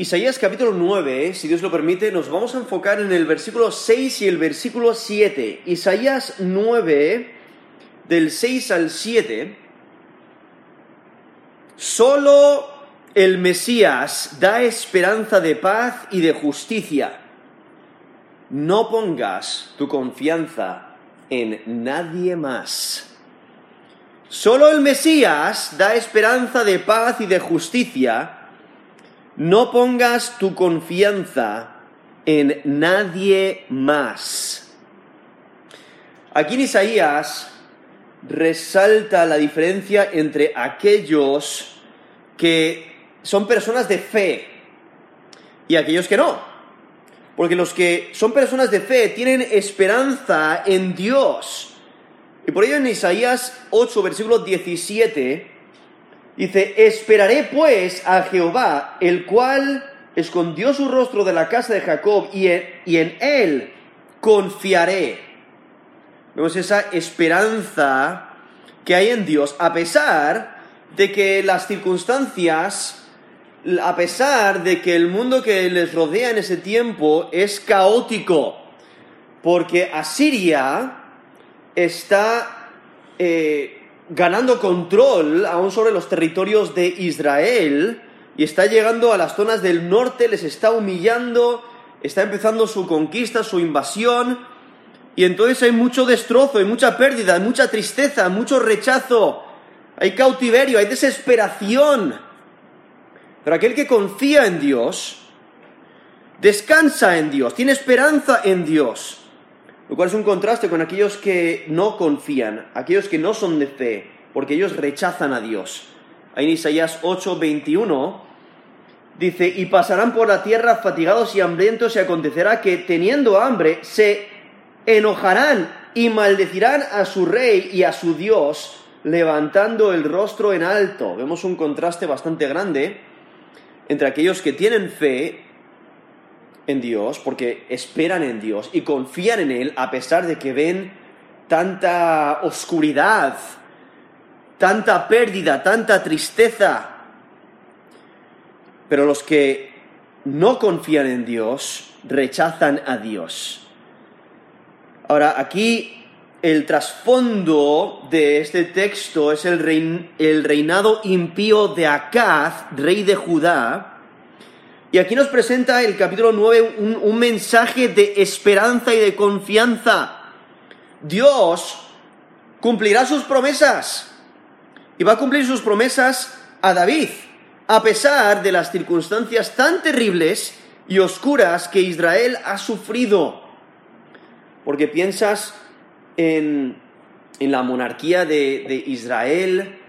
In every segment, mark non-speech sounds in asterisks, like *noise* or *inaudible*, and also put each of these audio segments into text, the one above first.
Isaías capítulo 9, si Dios lo permite, nos vamos a enfocar en el versículo 6 y el versículo 7. Isaías 9, del 6 al 7. Solo el Mesías da esperanza de paz y de justicia. No pongas tu confianza en nadie más. Solo el Mesías da esperanza de paz y de justicia. No pongas tu confianza en nadie más. Aquí en Isaías resalta la diferencia entre aquellos que son personas de fe y aquellos que no. Porque los que son personas de fe tienen esperanza en Dios. Y por ello en Isaías 8, versículo 17, dice, esperaré pues a Jehová, el cual escondió su rostro de la casa de Jacob y en, él confiaré. Vemos esa esperanza que hay en Dios, a pesar de que las circunstancias a pesar de que el mundo que les rodea en ese tiempo es caótico, porque Asiria está eh, ganando control aún sobre los territorios de Israel y está llegando a las zonas del norte, les está humillando, está empezando su conquista, su invasión, y entonces hay mucho destrozo, hay mucha pérdida, hay mucha tristeza, mucho rechazo, hay cautiverio, hay desesperación. Pero aquel que confía en Dios, descansa en Dios, tiene esperanza en Dios. Lo cual es un contraste con aquellos que no confían, aquellos que no son de fe, porque ellos rechazan a Dios. Ahí en Isaías 8, 21 dice, y pasarán por la tierra fatigados y hambrientos y acontecerá que teniendo hambre se enojarán y maldecirán a su rey y a su Dios, levantando el rostro en alto. Vemos un contraste bastante grande entre aquellos que tienen fe en Dios, porque esperan en Dios y confían en Él a pesar de que ven tanta oscuridad, tanta pérdida, tanta tristeza. Pero los que no confían en Dios rechazan a Dios. Ahora, aquí el trasfondo de este texto es el, el, reinado impío de Acaz, rey de Judá. Y aquí nos presenta el capítulo 9 un, un mensaje de esperanza y de confianza. Dios cumplirá sus promesas. Y va a cumplir sus promesas a David, a pesar de las circunstancias tan terribles y oscuras que Israel ha sufrido. Porque piensas en, la monarquía de, Israel,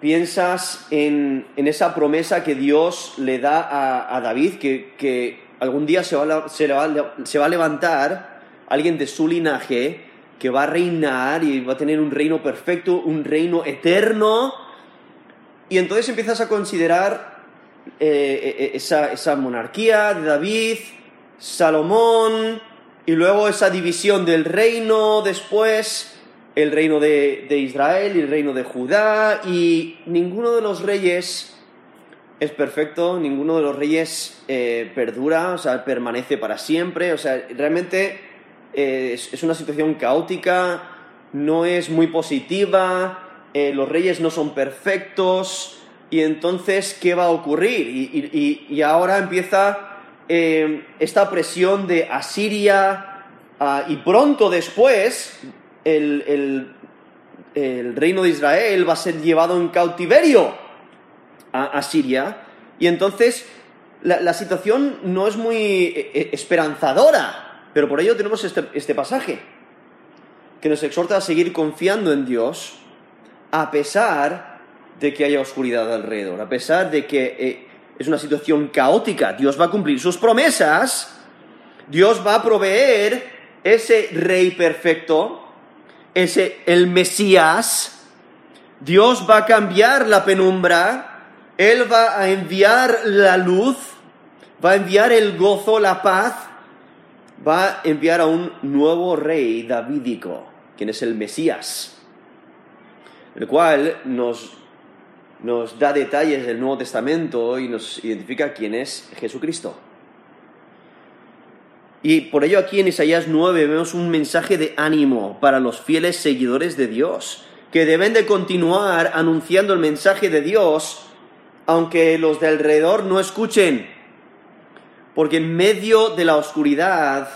piensas en, esa promesa que Dios le da a, David, que, algún día se va, a, se, va, a levantar alguien de su linaje que va a reinar y va a tener un reino perfecto, un reino eterno. Y entonces empiezas a considerar eh, eh, esa, esa monarquía de David, Salomón, y luego esa división del reino después, el reino de, Israel y el reino de Judá, y ninguno de los reyes es perfecto, ninguno de los reyes eh, perdura, o sea, permanece para siempre, o sea, realmente eh, es, una situación caótica, no es muy positiva, eh, los reyes no son perfectos, y entonces, ¿qué va a ocurrir? y ahora empieza esta presión de Asiria ah, y pronto después el, reino de Israel va a ser llevado en cautiverio a Asiria y entonces la, situación no es muy eh, eh, esperanzadora, pero por ello tenemos este, este pasaje que nos exhorta a seguir confiando en Dios a pesar de que haya oscuridad alrededor, a pesar de que es una situación caótica. Dios va a cumplir sus promesas, Dios va a proveer ese rey perfecto, ese el Mesías, Dios va a cambiar la penumbra, Él va a enviar la luz, va a enviar el gozo, la paz, va a enviar a un nuevo rey davídico, quien es el Mesías, el cual nos nos da detalles del Nuevo Testamento y nos identifica quién es Jesucristo. Y por ello aquí en Isaías 9 vemos un mensaje de ánimo para los fieles seguidores de Dios, que deben de continuar anunciando el mensaje de Dios, aunque los de alrededor no escuchen, porque en medio de la oscuridad,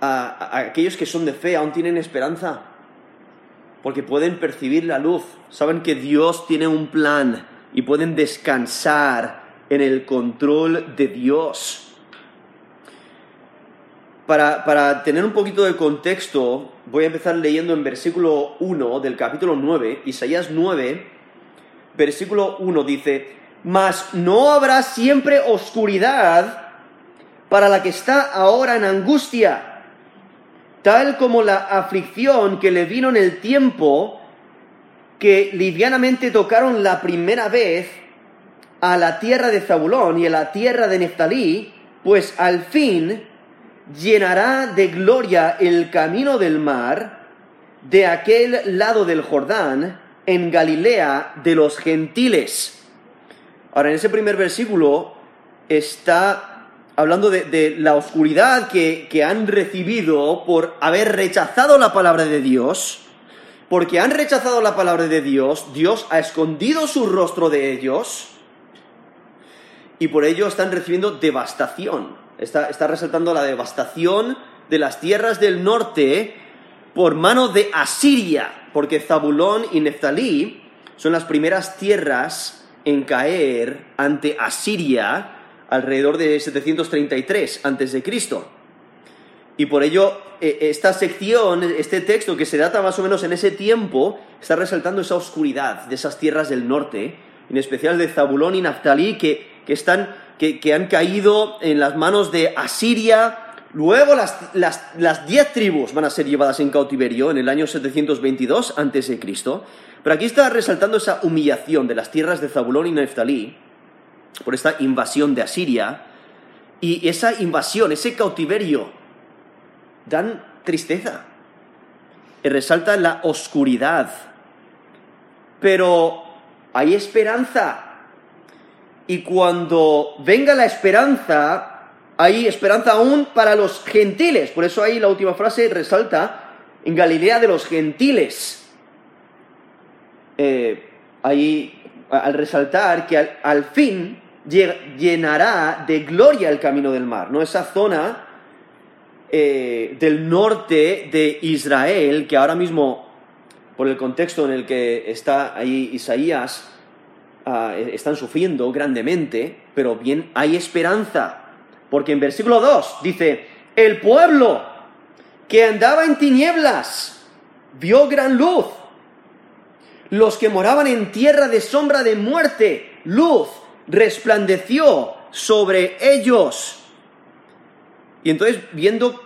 a, aquellos que son de fe aún tienen esperanza, porque pueden percibir la luz, saben que Dios tiene un plan y pueden descansar en el control de Dios. Para, tener un poquito de contexto, voy a empezar leyendo en versículo 1 del capítulo 9, Isaías 9, versículo 1 dice, Mas no habrá siempre oscuridad para la que está ahora en angustia, tal como la aflicción que le vino en el tiempo que livianamente tocaron la primera vez a la tierra de Zabulón y a la tierra de Neftalí, pues al fin llenará de gloria el camino del mar de aquel lado del Jordán, en Galilea de los gentiles. Ahora, en ese primer versículo está hablando de, la oscuridad que, que han recibido por haber rechazado la palabra de Dios. Porque han rechazado la palabra de Dios, Dios ha escondido su rostro de ellos y por ello están recibiendo devastación está, resaltando la devastación de las tierras del norte por mano de Asiria, porque Zabulón y Neftalí son las primeras tierras en caer ante Asiria alrededor de 733 a.C. Y por ello, e, esta sección, este texto que se data más o menos en ese tiempo, está resaltando esa oscuridad de esas tierras del norte, en especial de Zabulón y Neftalí, que, que están que, han caído en las manos de Asiria. Luego las, diez tribus van a ser llevadas en cautiverio en el año 722 a.C. Pero aquí está resaltando esa humillación de las tierras de Zabulón y Neftalí por esta invasión de Asiria. Y esa invasión, ese cautiverio, dan tristeza. Y resalta la oscuridad. Pero hay esperanza y cuando venga la esperanza, hay esperanza aún para los gentiles. Por eso ahí la última frase resalta en Galilea de los gentiles. Eh, ahí, al resaltar que al, fin llenará de gloria el camino del mar, ¿no? Esa zona eh, del norte de Israel, que ahora mismo, por el contexto en el que está ahí Isaías, Ah, e-, están sufriendo grandemente, pero bien hay esperanza. Porque en versículo 2 dice, el pueblo que andaba en tinieblas vio gran luz. Los que moraban en tierra de sombra de muerte, luz resplandeció sobre ellos. Y entonces, viendo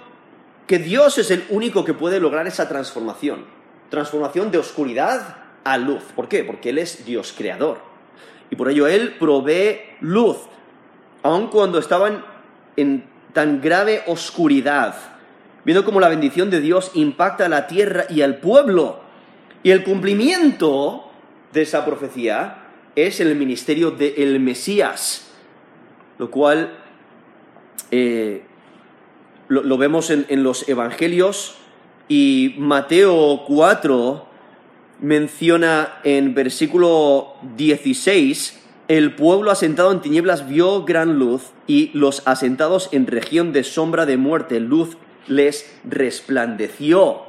que Dios es el único que puede lograr esa transformación, transformación de oscuridad a luz. ¿Por qué? Porque Él es Dios creador. Y por ello Él provee luz, aun cuando estaban en tan grave oscuridad, viendo cómo la bendición de Dios impacta a la tierra y al pueblo. Y el cumplimiento de esa profecía es el ministerio del Mesías, lo cual eh, lo, vemos en, en los Evangelios y Mateo 4 menciona en versículo 16, el pueblo asentado en tinieblas vio gran luz y los asentados en región de sombra de muerte, luz les resplandeció.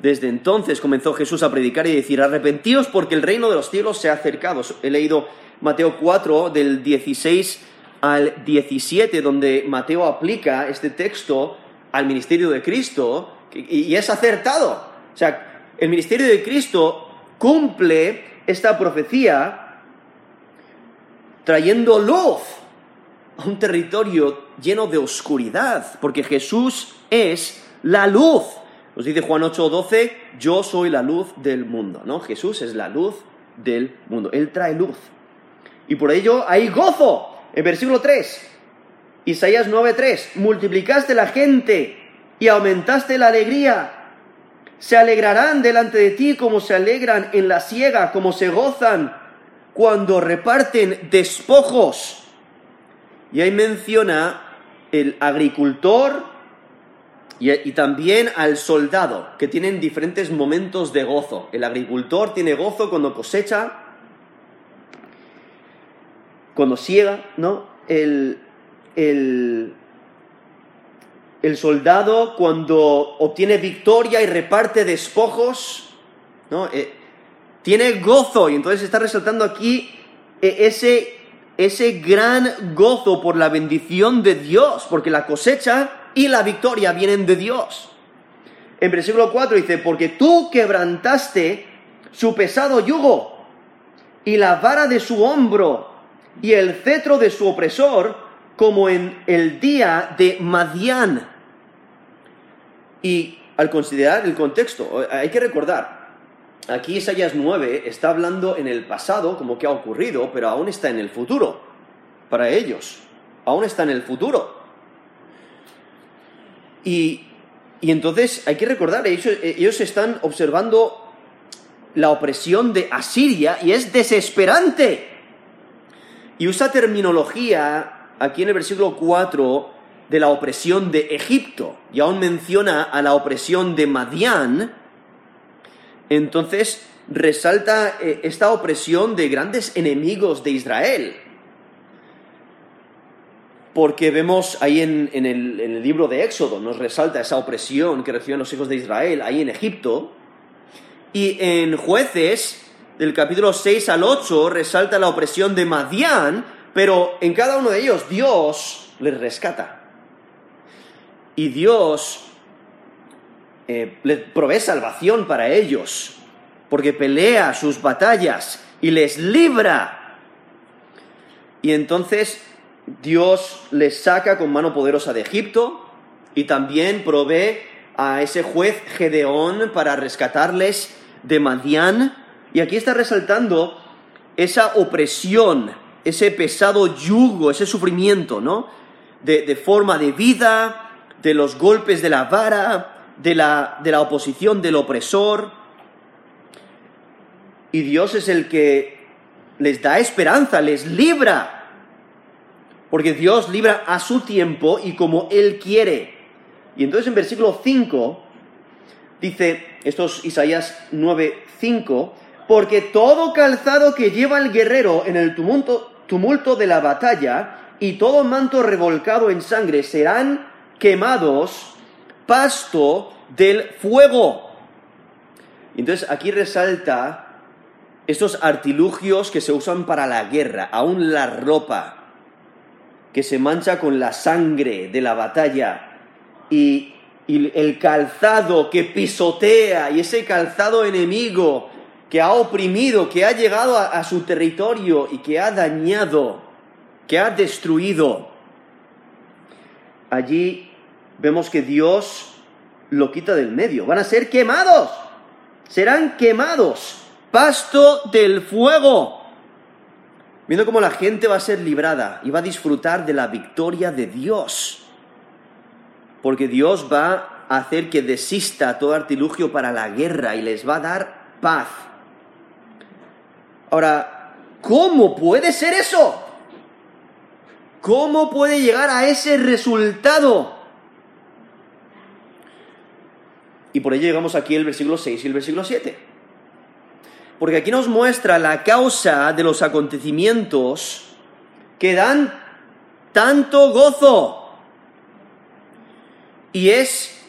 Desde entonces comenzó Jesús a predicar y decir, arrepentíos porque el reino de los cielos se ha acercado. He leído Mateo 4 del 16 al 17, donde Mateo aplica este texto al ministerio de Cristo y es acertado. O sea, el ministerio de Cristo cumple esta profecía trayendo luz a un territorio lleno de oscuridad, porque Jesús es la luz. Nos dice Juan 8:12, yo soy la luz del mundo, ¿no? Jesús es la luz del mundo, Él trae luz. Y por ello hay gozo. En versículo 3, Isaías 9:3, multiplicaste la gente y aumentaste la alegría se alegrarán delante de ti como se alegran en la siega, como se gozan cuando reparten despojos. Y ahí menciona el agricultor y, también al soldado, que tienen diferentes momentos de gozo. El agricultor tiene gozo cuando cosecha, cuando ciega, ¿no? El, el, el soldado cuando obtiene victoria y reparte despojos, ¿no? Eh, tiene gozo y entonces está resaltando aquí eh, ese, ese gran gozo por la bendición de Dios, porque la cosecha y la victoria vienen de Dios. En versículo 4 dice, porque tú quebrantaste su pesado yugo y la vara de su hombro y el cetro de su opresor, como en el día de Madián. Y al considerar el contexto, hay que recordar, aquí Isaías 9 está hablando en el pasado, como que ha ocurrido, pero aún está en el futuro, para ellos, aún está en el futuro. Y, entonces hay que recordar, ellos, ellos están observando la opresión de Asiria y es desesperante. Y usa terminología aquí en el versículo 4 de la opresión de Egipto y aún menciona a la opresión de Madián, entonces resalta eh, esta opresión de grandes enemigos de Israel. Porque vemos ahí en, el, libro de Éxodo, nos resalta esa opresión que reciben los hijos de Israel ahí en Egipto. Y en jueces, del capítulo 6 al 8, resalta la opresión de Madián, pero en cada uno de ellos Dios les rescata. Y Dios eh, les provee salvación para ellos, porque pelea sus batallas y les libra. Y entonces Dios les saca con mano poderosa de Egipto y también provee a ese juez Gedeón para rescatarles de Madián. Y aquí está resaltando esa opresión, ese pesado yugo, ese sufrimiento, ¿no? de forma de vida, de los golpes de la vara, de la, de la oposición del opresor. Y Dios es el que les da esperanza, les libra. Porque Dios libra a su tiempo y como Él quiere. Y entonces en versículo 5 dice, esto es Isaías 9, 5, porque todo calzado que lleva el guerrero en el tumulto, tumulto de la batalla y todo manto revolcado en sangre serán quemados, pasto del fuego. Entonces aquí resalta estos artilugios que se usan para la guerra, aún la ropa que se mancha con la sangre de la batalla y, el calzado que pisotea y ese calzado enemigo que ha oprimido, que ha llegado a su territorio y que ha dañado, que ha destruido. Allí vemos que Dios lo quita del medio. Van a ser quemados. Serán quemados. Pasto del fuego. Viendo cómo la gente va a ser librada y va a disfrutar de la victoria de Dios. Porque Dios va a hacer que desista todo artilugio para la guerra y les va a dar paz. Ahora, ¿cómo puede ser eso? ¿Cómo puede llegar a ese resultado? Y por ello llegamos aquí al versículo 6 y el versículo 7. Porque aquí nos muestra la causa de los acontecimientos que dan tanto gozo. Y es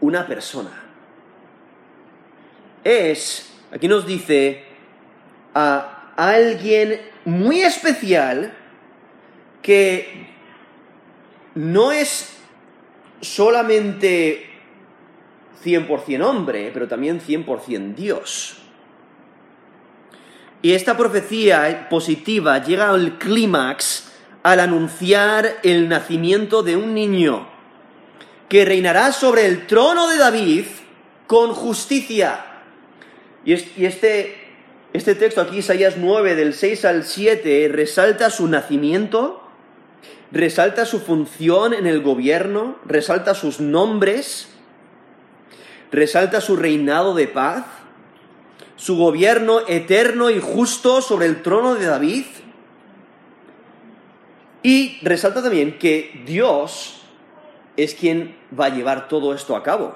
una persona. Es, aquí nos dice, a alguien muy especial que no es solamente 100% hombre, pero también 100% Dios. Y esta profecía positiva llega al clímax al anunciar el nacimiento de un niño que reinará sobre el trono de David con justicia. Y este, este texto aquí, Isaías 9, del 6 al 7, resalta su nacimiento, resalta su función en el gobierno, resalta sus nombres, resalta su reinado de paz, su gobierno eterno y justo sobre el trono de David, y resalta también que Dios es quien va a llevar todo esto a cabo.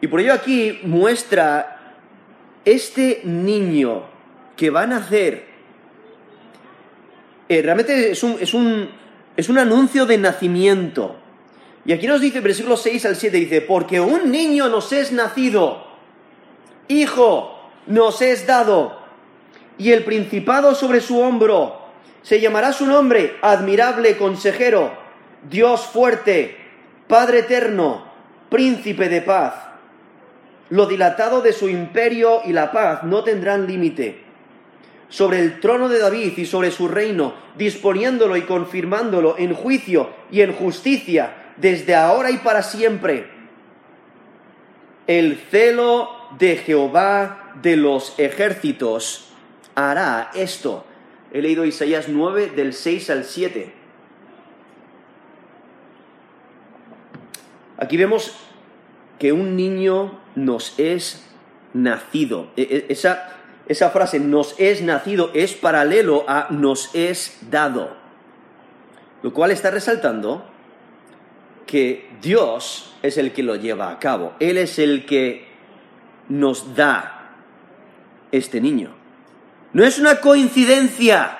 Y por ello aquí muestra este niño que va a nacer. Eh, realmente es un, es, un, es un anuncio de nacimiento. Y aquí nos dice, versículo 6 al 7, dice, porque un niño nos es nacido, hijo nos es dado, y el principado sobre su hombro, se llamará su nombre, admirable consejero, Dios fuerte, Padre eterno, príncipe de paz. Lo dilatado de su imperio y la paz no tendrán límite. Sobre el trono de David y sobre su reino, disponiéndolo y confirmándolo en juicio y en justicia desde ahora y para siempre. El celo de Jehová de los ejércitos hará esto. He leído Isaías 9 del 6 al 7. Aquí vemos que un niño nos es nacido. E, e, esa, esa frase, nos es nacido, es paralelo a nos es dado. Lo cual está resaltando que Dios es el que lo lleva a cabo. Él es el que nos da este niño. No es una coincidencia.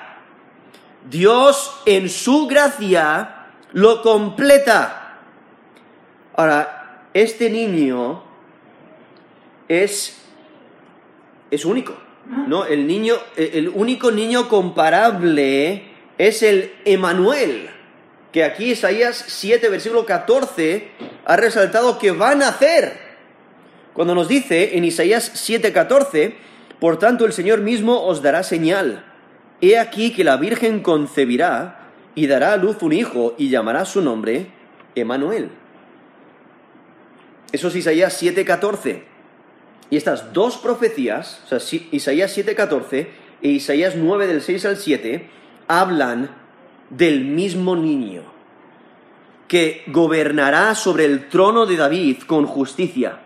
Dios en su gracia lo completa. Ahora, este niño es, es único. ¿no? El niño, el único niño comparable es el Emanuel que aquí Isaías 7, versículo 14, ha resaltado que va a nacer. Cuando nos dice en Isaías 7, 14, por tanto el Señor mismo os dará señal. He aquí que la Virgen concebirá y dará a luz un hijo y llamará su nombre Emanuel. Eso es Isaías 7:14. Y estas dos profecías, o sea, Isaías 7:14 e Isaías 9 del 6 al 7, hablan del mismo niño, que gobernará sobre el trono de David con justicia.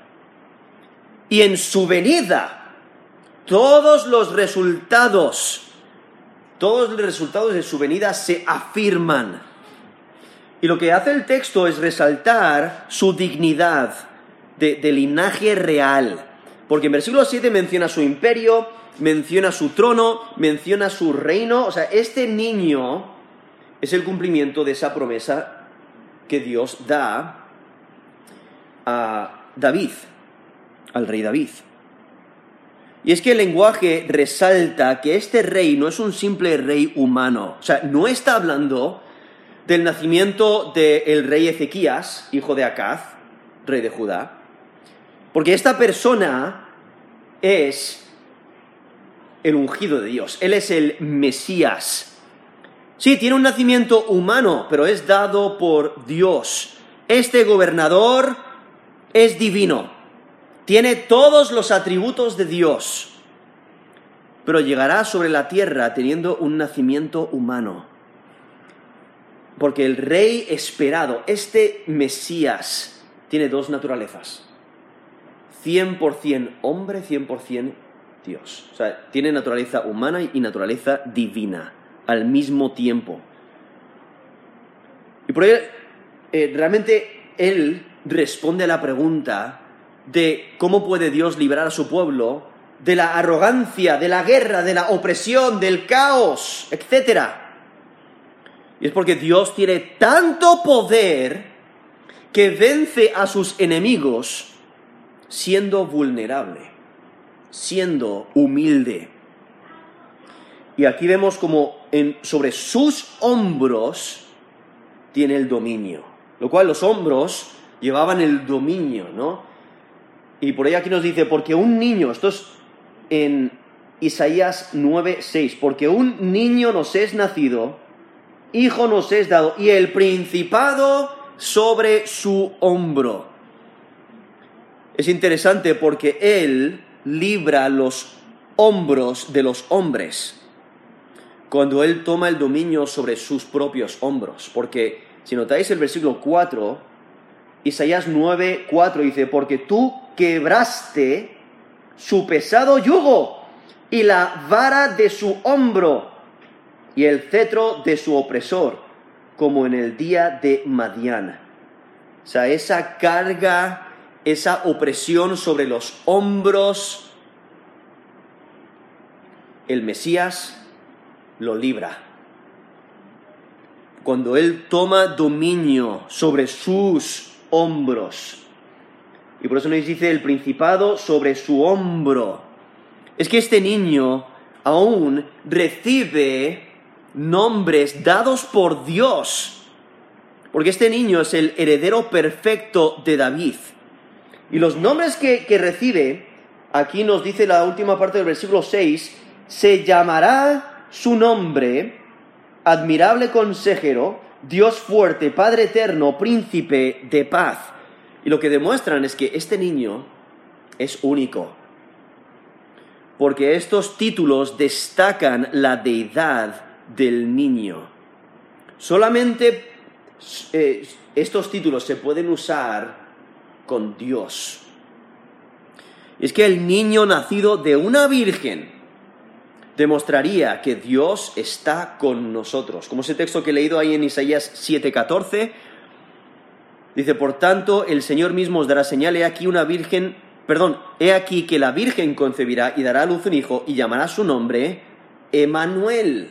Y en su venida, todos los resultados, todos los resultados de su venida se afirman. Y lo que hace el texto es resaltar su dignidad de, de linaje real. Porque en versículo 7 menciona su imperio, menciona su trono, menciona su reino. O sea, este niño es el cumplimiento de esa promesa que Dios da a David, al rey David. Y es que el lenguaje resalta que este rey no es un simple rey humano, o sea, no está hablando del nacimiento del rey Ezequías, hijo de Acaz, rey de Judá, porque esta persona es el ungido de Dios, él es el Mesías, Sí, tiene un nacimiento humano, pero es dado por Dios. Este gobernador es divino, tiene todos los atributos de Dios, pero llegará sobre la tierra teniendo un nacimiento humano. Porque el rey esperado, este Mesías, tiene dos naturalezas. 100% hombre, 100% Dios. O sea, tiene naturaleza humana y naturaleza divina al mismo tiempo. Y por ello, eh, realmente él responde a la pregunta de cómo puede Dios liberar a su pueblo de la arrogancia, de la guerra, de la opresión, del caos, etc. Y es porque Dios tiene tanto poder que vence a sus enemigos siendo vulnerable, siendo humilde. Y aquí vemos como sobre sus hombros tiene el dominio. Lo cual los hombros llevaban el dominio, ¿no? Y por ahí aquí nos dice, porque un niño, esto es en Isaías 9, 6, porque un niño nos es nacido, hijo nos es dado, y el principado sobre su hombro. Es interesante porque él libra los hombros de los hombres cuando Él toma el dominio sobre sus propios hombros. Porque si notáis el versículo 4, Isaías 9, 4 dice, porque tú quebraste su pesado yugo y la vara de su hombro y el cetro de su opresor, como en el día de Madiana. O sea, esa carga, esa opresión sobre los hombros, el Mesías lo libra. Cuando Él toma dominio sobre sus hombros. Y por eso nos dice el principado sobre su hombro. Es que este niño aún recibe nombres dados por Dios. Porque este niño es el heredero perfecto de David. Y los nombres que, recibe, aquí nos dice la última parte del versículo 6, se llamará su nombre, admirable consejero, Dios fuerte, Padre eterno, príncipe de paz. Y lo que demuestran es que este niño es único. Porque estos títulos destacan la deidad del niño. Solamente eh, estos títulos se pueden usar con Dios. Es que el niño nacido de una virgen demostraría que Dios está con nosotros. Como ese texto que he leído ahí en Isaías 7:14, dice, por tanto, el Señor mismo os dará señal, he aquí una virgen, perdón, he aquí que la virgen concebirá y dará a luz un hijo y llamará su nombre Emanuel.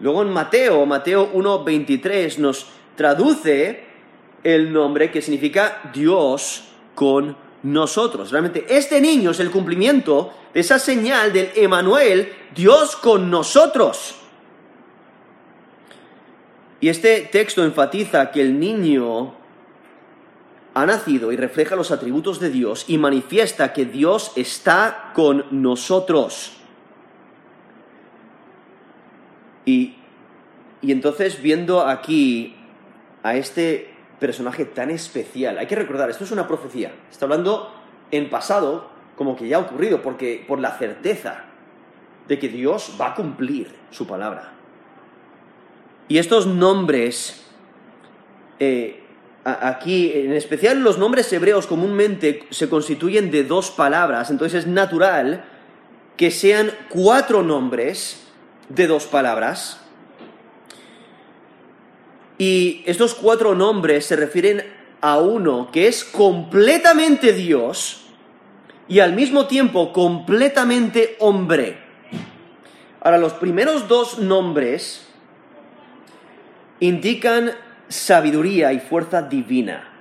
Luego en Mateo, Mateo 1.23 nos traduce el nombre que significa Dios con nosotros. Realmente este niño es el cumplimiento de esa señal del Emanuel, Dios con nosotros. Y este texto enfatiza que el niño ha nacido y refleja los atributos de Dios y manifiesta que Dios está con nosotros. Y, entonces viendo aquí a este personaje tan especial, hay que recordar, esto es una profecía, está hablando en pasado como que ya ha ocurrido, porque por la certeza de que Dios va a cumplir su palabra. Y estos nombres, eh, aquí, en especial los nombres hebreos comúnmente se constituyen de dos palabras, entonces es natural que sean cuatro nombres de dos palabras. Y estos cuatro nombres se refieren a uno que es completamente Dios y al mismo tiempo completamente hombre. Ahora, los primeros dos nombres indican sabiduría y fuerza divina.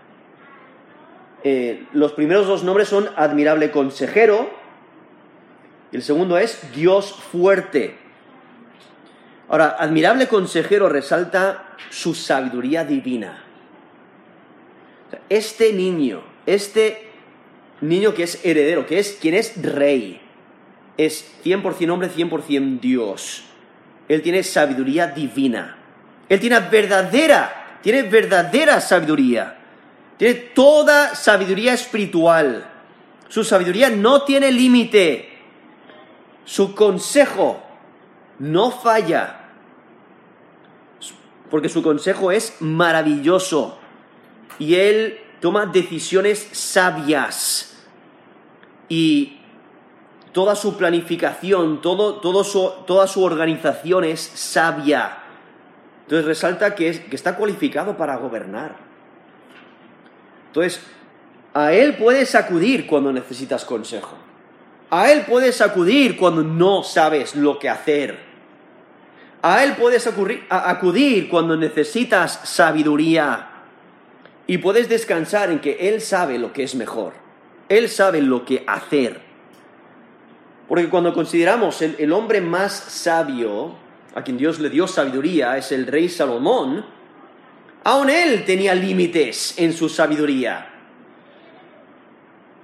Eh, los primeros dos nombres son admirable consejero el segundo es Dios fuerte. Ahora, admirable consejero resalta su sabiduría divina. Este niño, este niño que es heredero, que es quien es rey, es 100% hombre, 100% Dios. Él tiene sabiduría divina. Él tiene verdadera, tiene verdadera sabiduría. Tiene toda sabiduría espiritual. Su sabiduría no tiene límite. Su consejo no falla, porque su consejo es maravilloso y él toma decisiones sabias y toda su planificación, todo, toda su organización es sabia. Entonces resalta que, que está cualificado para gobernar. Entonces, a él puedes acudir cuando necesitas consejo. A Él puedes acudir cuando no sabes lo que hacer. A Él puedes acudir cuando necesitas sabiduría. Y puedes descansar en que Él sabe lo que es mejor. Él sabe lo que hacer. Porque cuando consideramos el, el hombre más sabio, a quien Dios le dio sabiduría, es el rey Salomón, aun él tenía límites en su sabiduría.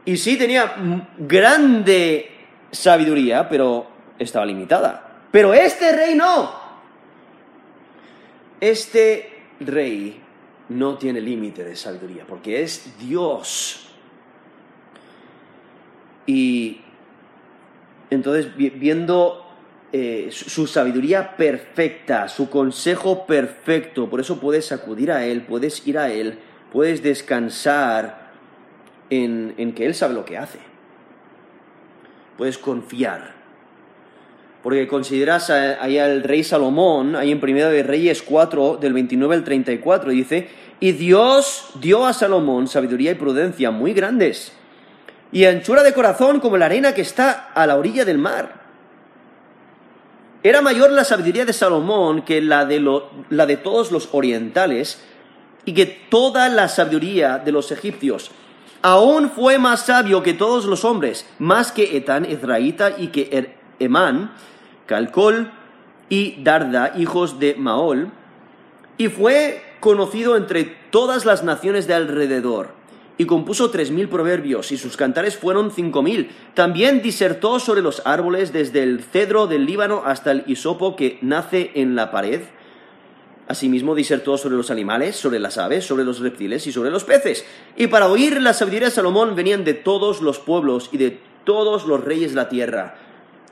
Y sí tenía grande sabiduría, pero estaba limitada. Pero este rey no. Este rey no tiene límite de sabiduría, porque es Dios. Y entonces, viendo eh, su sabiduría perfecta, su consejo perfecto, por eso puedes acudir a Él, puedes ir a Él, puedes descansar en, en que Él sabe lo que hace. Puedes confiar. Porque consideras ahí al rey Salomón, ahí en Primera de Reyes 4, del 29 al 34, dice, y Dios dio a Salomón sabiduría y prudencia muy grandes, y anchura de corazón como la arena que está a la orilla del mar. Era mayor la sabiduría de Salomón que la de, la de todos los orientales, y que toda la sabiduría de los egipcios. Aún fue más sabio que todos los hombres, más que Etán, Ezraíta y que er-, Emán, Calcol y Darda, hijos de Maol, y fue conocido entre todas las naciones de alrededor, y compuso tres mil proverbios, y sus cantares fueron cinco mil. También disertó sobre los árboles desde el cedro del Líbano hasta el hisopo que nace en la pared. Asimismo disertó sobre los animales, sobre las aves, sobre los reptiles y sobre los peces. Y para oír la sabiduría de Salomón venían de todos los pueblos y de todos los reyes de la tierra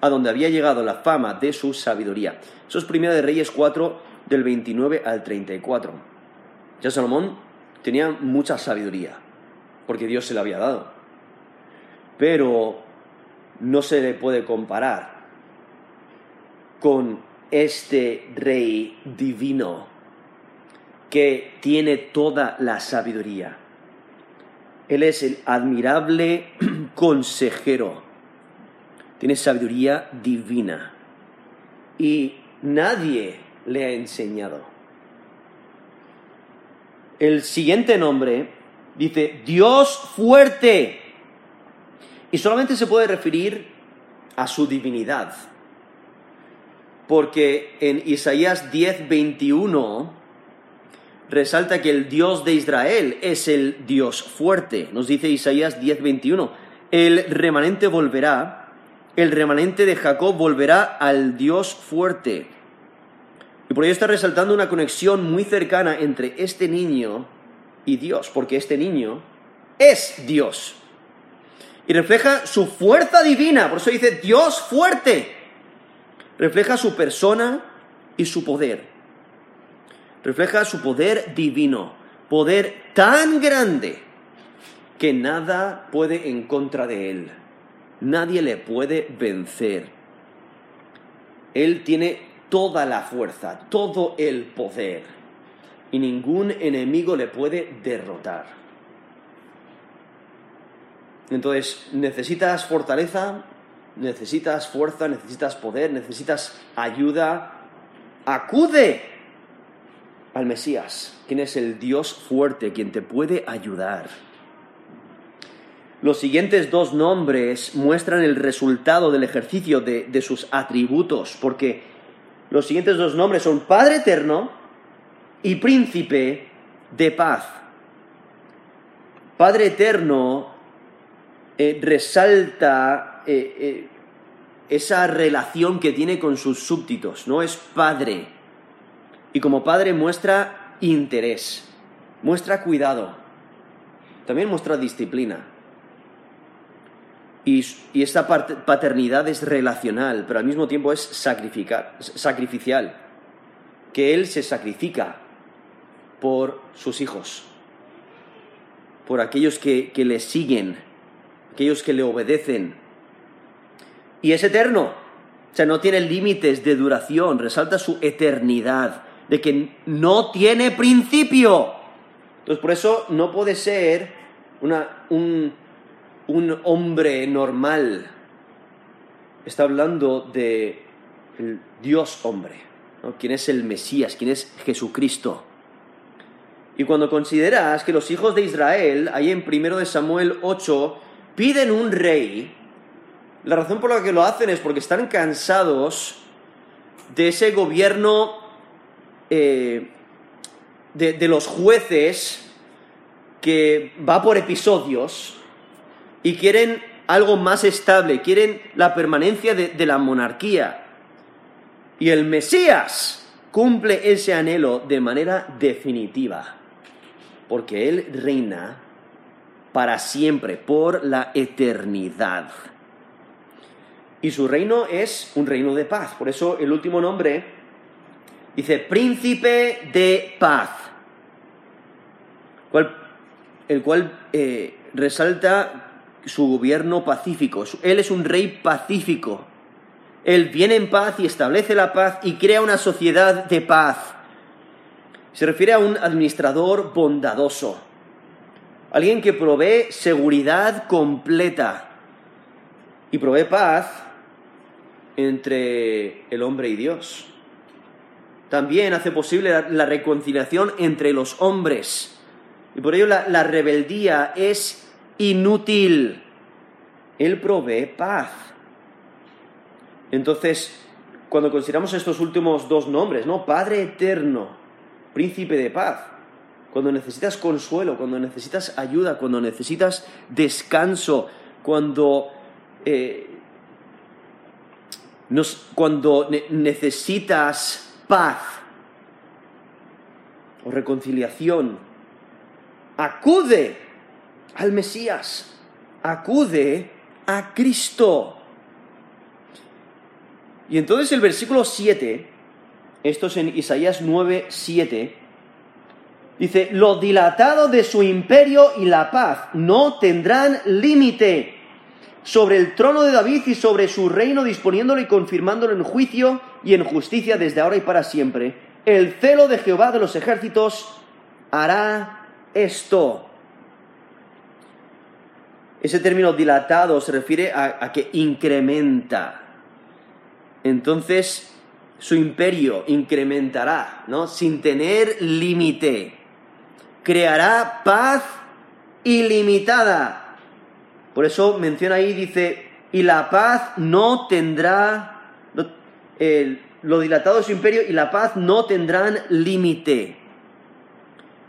a donde había llegado la fama de su sabiduría. Eso es Primera de Reyes 4, del 29 al 34. Ya Salomón tenía mucha sabiduría, porque Dios se la había dado. Pero no se le puede comparar con este rey divino que tiene toda la sabiduría. Él es el admirable *clears throat* consejero tiene sabiduría divina y nadie le ha enseñado. El siguiente nombre dice Dios fuerte y solamente se puede referir a su divinidad. Porque en Isaías 10:21 resalta que el Dios de Israel es el Dios fuerte. Nos dice Isaías 10:21, el remanente volverá el remanente de Jacob volverá al Dios fuerte. Y por ello está resaltando una conexión muy cercana entre este niño y Dios, porque este niño es Dios. Y refleja su fuerza divina, por eso dice Dios fuerte. Refleja su persona y su poder. Refleja su poder divino, poder tan grande que nada puede en contra de él nadie le puede vencer. Él tiene toda la fuerza, todo el poder, y ningún enemigo le puede derrotar. Entonces, necesitas fortaleza, necesitas fuerza, necesitas poder, necesitas ayuda. Acude al Mesías, quien es el Dios fuerte, quien te puede ayudar. Los siguientes dos nombres muestran el resultado del ejercicio de, sus atributos, porque los siguientes dos nombres son Padre Eterno y Príncipe de Paz. Padre Eterno eh, resalta eh, eh, esa relación que tiene con sus súbditos, ¿no? Es Padre. Y como Padre muestra interés, muestra cuidado, también muestra disciplina. Y, esta paternidad es relacional, pero al mismo tiempo es sacrificial. Que Él se sacrifica por sus hijos, por aquellos que, que le siguen, aquellos que le obedecen. Y es eterno, o sea, no tiene límites de duración, resalta su eternidad, de que no tiene principio. Entonces, por eso no puede ser una, un, un hombre normal. Está hablando de Dios hombre, ¿no? quién es el Mesías, quién es Jesucristo. Y cuando consideras que los hijos de Israel, ahí en 1 de Samuel 8, piden un rey, la razón por la que lo hacen es porque están cansados de ese gobierno eh, de los jueces que va por episodios, y quieren algo más estable, quieren la permanencia de, la monarquía. Y el Mesías cumple ese anhelo de manera definitiva, porque Él reina para siempre, por la eternidad. Y su reino es un reino de paz. Por eso el último nombre dice príncipe de paz. ¿Cuál el cual eh, resalta su gobierno pacífico. Él es un rey pacífico. Él viene en paz y establece la paz y crea una sociedad de paz. Se refiere a un administrador bondadoso, alguien que provee seguridad completa y provee paz entre el hombre y Dios. También hace posible la, reconciliación entre los hombres. Y por ello la, rebeldía es inútil. Él provee paz. Entonces, cuando consideramos estos últimos dos nombres, ¿no? Padre eterno, príncipe de paz, cuando necesitas consuelo, cuando necesitas ayuda, cuando necesitas descanso, cuando, eh, cuando necesitas paz o reconciliación, acude al Mesías, acude a Cristo. Y entonces el versículo 7, esto es en Isaías 9, 7, dice, lo dilatado de su imperio y la paz no tendrán límite sobre el trono de David y sobre su reino, disponiéndolo y confirmándolo en juicio y en justicia desde ahora y para siempre. El celo de Jehová de los ejércitos hará esto. Ese término dilatado se refiere a, que incrementa, entonces su imperio incrementará, ¿no? Sin tener límite. Creará paz ilimitada. Por eso menciona ahí, dice, y la paz no tendrá, lo dilatado de su imperio y la paz no tendrán límite.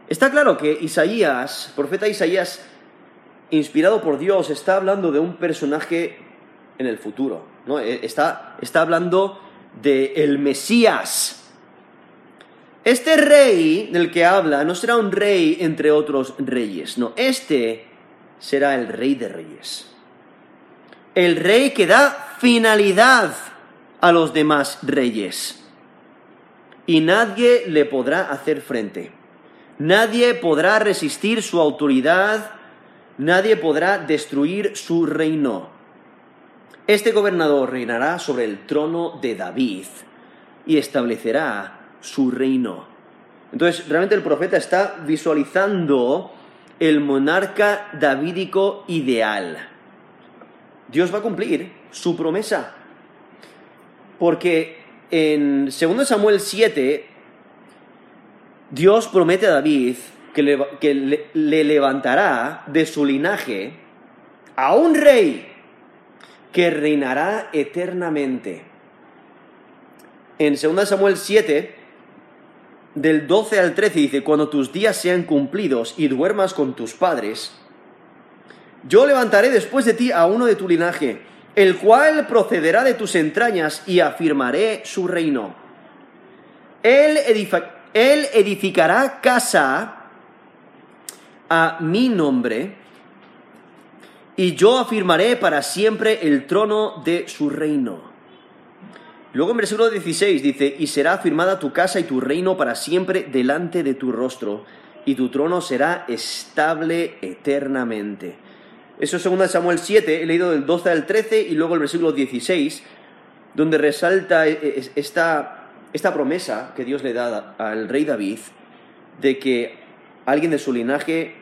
Está claro que Isaías, profeta Isaías, inspirado por Dios, está hablando de un personaje en el futuro. ¿no? E, está, está hablando de el Mesías. Este rey del que habla no será un rey entre otros reyes, no, este será el rey de reyes. El rey que da finalidad a los demás reyes. Y nadie le podrá hacer frente. Nadie podrá resistir su autoridad, nadie podrá destruir su reino. Este gobernador reinará sobre el trono de David y establecerá su reino. Entonces, realmente el profeta está visualizando el monarca davídico ideal. Dios va a cumplir su promesa. Porque en 2 Samuel 7, Dios promete a David que, le, le levantará de su linaje a un rey que reinará eternamente. En 2 Samuel 7, del 12 al 13 dice, cuando tus días sean cumplidos y duermas con tus padres, yo levantaré después de ti a uno de tu linaje, el cual procederá de tus entrañas y afirmaré su reino. Él edificará casa a mi nombre y yo afirmaré para siempre el trono de su reino. Luego en versículo 16 dice, y será afirmada tu casa y tu reino para siempre delante de tu rostro, y tu trono será estable eternamente. Eso es 2 Samuel 7, he leído del 12 al 13 y luego el versículo 16, donde resalta e, e, esta, esta promesa que Dios le da al rey David de que alguien de su linaje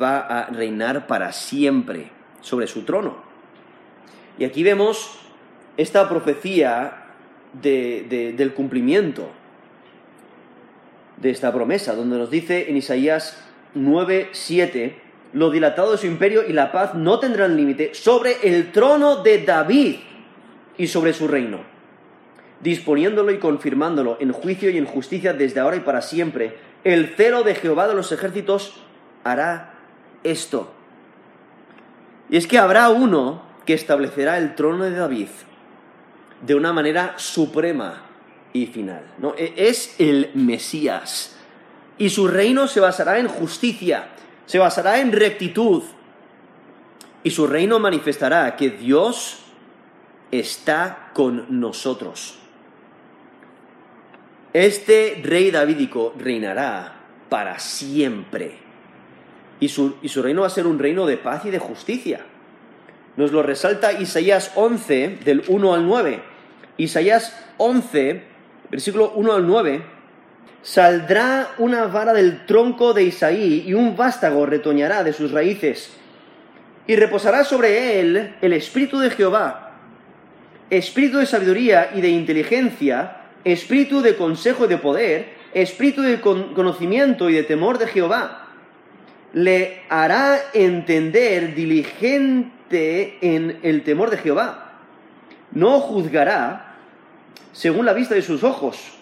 va a reinar para siempre sobre su trono. Y aquí vemos esta profecía del cumplimiento de esta promesa, donde nos dice en Isaías 9, 7, lo dilatado de su imperio y la paz no tendrán límite sobre el trono de David y sobre su reino, disponiéndolo y confirmándolo en juicio y en justicia desde ahora y para siempre. El celo de Jehová de los ejércitos hará esto. Y es que habrá uno que establecerá el trono de David de una manera suprema y final. ¿no? E-, es el Mesías. Y su reino se basará en justicia, se basará en rectitud. Y su reino manifestará que Dios está con nosotros. Este rey davídico reinará para siempre y su, reino va a ser un reino de paz y de justicia. Nos lo resalta Isaías 11, del 1 al 9. Isaías 11, versículo 1 al 9. Saldrá una vara del tronco de Isaí y un vástago retoñará de sus raíces. Y reposará sobre él el espíritu de Jehová, espíritu de sabiduría y de inteligencia, espíritu de consejo y de poder, espíritu de conocimiento y de temor de Jehová le hará entender diligente en el temor de Jehová. No juzgará según la vista de sus ojos,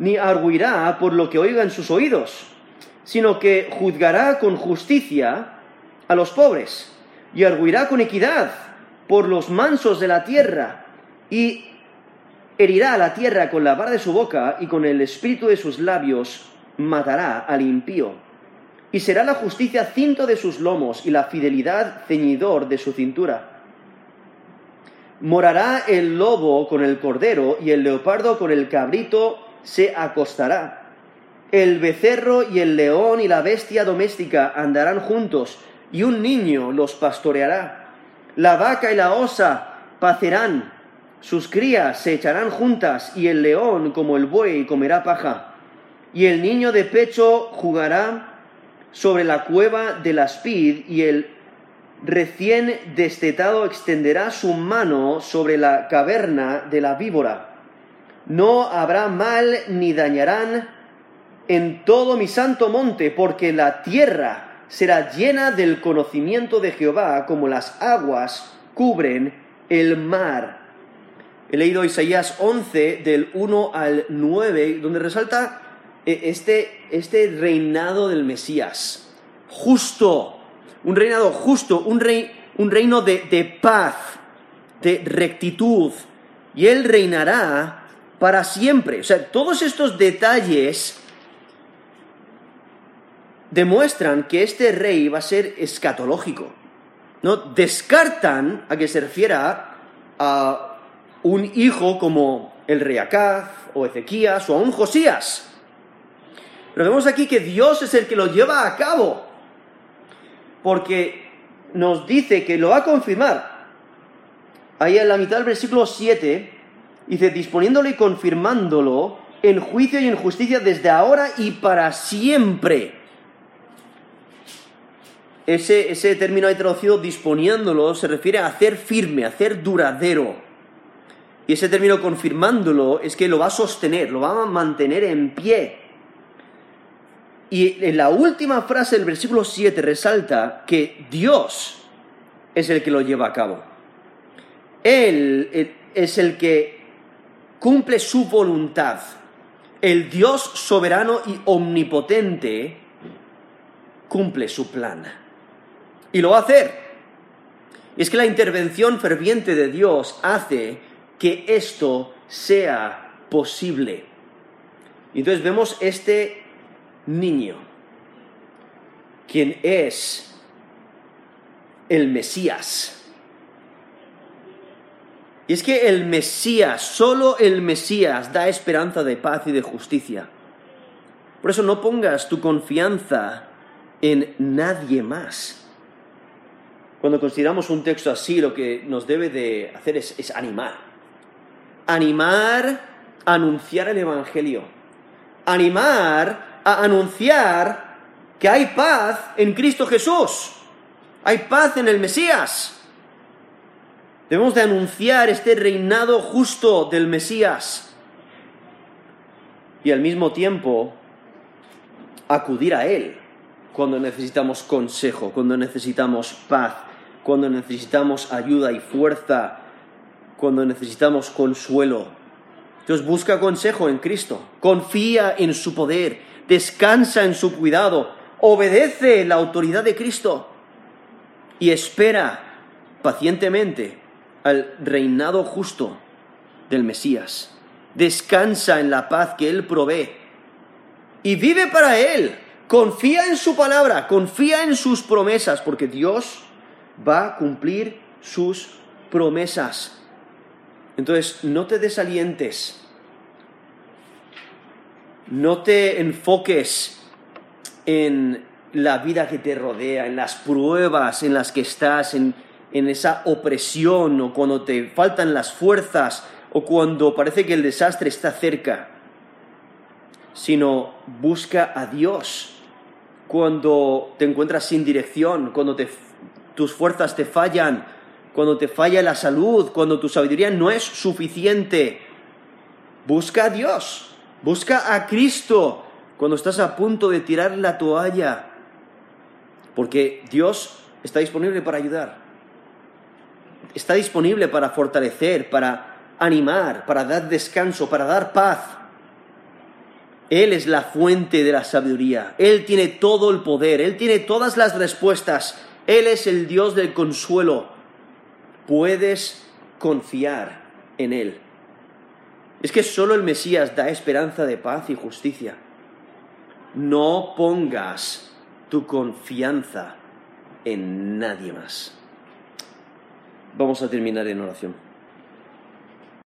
ni arguirá por lo que oigan sus oídos, sino que juzgará con justicia a los pobres, y arguirá con equidad por los mansos de la tierra, y herirá a la tierra con la vara de su boca, y con el espíritu de sus labios matará al impío y será la justicia cinto de sus lomos y la fidelidad ceñidor de su cintura. Morará el lobo con el cordero y el leopardo con el cabrito se acostará. El becerro y el león y la bestia doméstica andarán juntos y un niño los pastoreará. La vaca y la osa pacerán, sus crías se echarán juntas y el león como el buey comerá paja. Y el niño de pecho jugará sobre la cueva de la spid y el recién destetado extenderá su mano sobre la caverna de la víbora. No habrá mal ni dañarán en todo mi santo monte, porque la tierra será llena del conocimiento de Jehová como las aguas cubren el mar. He leído Isaías 11 del 1 al 9, donde resalta este, este reinado del Mesías, justo, un reinado justo, un, un reino de, de paz, de rectitud, y Él reinará para siempre. O sea, todos estos detalles demuestran que este rey va a ser escatológico. ¿no? Descartan a que se refiera a un hijo como el rey Acaz o Ezequías o a un Josías. Pero vemos aquí que Dios es el que lo lleva a cabo, porque nos dice que lo va a confirmar. Ahí en la mitad del versículo 7 dice, disponiéndolo y confirmándolo en juicio y en justicia desde ahora y para siempre. Ese, ese término ahí traducido disponiéndolo se refiere a hacer firme, a hacer duradero. Y ese término confirmándolo es que lo va a sostener, lo va a mantener en pie. Y en la última frase del versículo 7 resalta que Dios es el que lo lleva a cabo. Él es el que cumple su voluntad. El Dios soberano y omnipotente cumple su plan. Y lo va a hacer. Y es que la intervención ferviente de Dios hace que esto sea posible. Entonces vemos este niño, quien es el Mesías. Y es que el Mesías, solo el Mesías da esperanza de paz y de justicia. Por eso no pongas tu confianza en nadie más. Cuando consideramos un texto así, lo que nos debe de hacer es, animar. Animar anunciar el Evangelio. Animar a anunciar que hay paz en Cristo Jesús. Hay paz en el Mesías. Debemos de anunciar este reinado justo del Mesías. Y al mismo tiempo acudir a Él cuando necesitamos consejo, cuando necesitamos paz, cuando necesitamos ayuda y fuerza, cuando necesitamos consuelo. Entonces busca consejo en Cristo, confía en su poder, descansa en su cuidado, obedece la autoridad de Cristo y espera pacientemente al reinado justo del Mesías. Descansa en la paz que Él provee y vive para Él. Confía en su palabra, confía en sus promesas, porque Dios va a cumplir sus promesas. Entonces, no te desalientes no te enfoques en la vida que te rodea, en las pruebas en las que estás, en, en esa opresión o cuando te faltan las fuerzas o cuando parece que el desastre está cerca, sino busca a Dios cuando te encuentras sin dirección, cuando tus fuerzas te fallan, cuando te falla la salud, cuando tu sabiduría no es suficiente. Busca a Dios, busca a Cristo cuando estás a punto de tirar la toalla, porque Dios está disponible para ayudar, está disponible para fortalecer, para animar, para dar descanso, para dar paz. Él es la fuente de la sabiduría. Él tiene todo el poder. Él tiene todas las respuestas. Él es el Dios del consuelo. Puedes confiar en Él. Es que solo el Mesías da esperanza de paz y justicia. No pongas tu confianza en nadie más. Vamos a terminar en oración.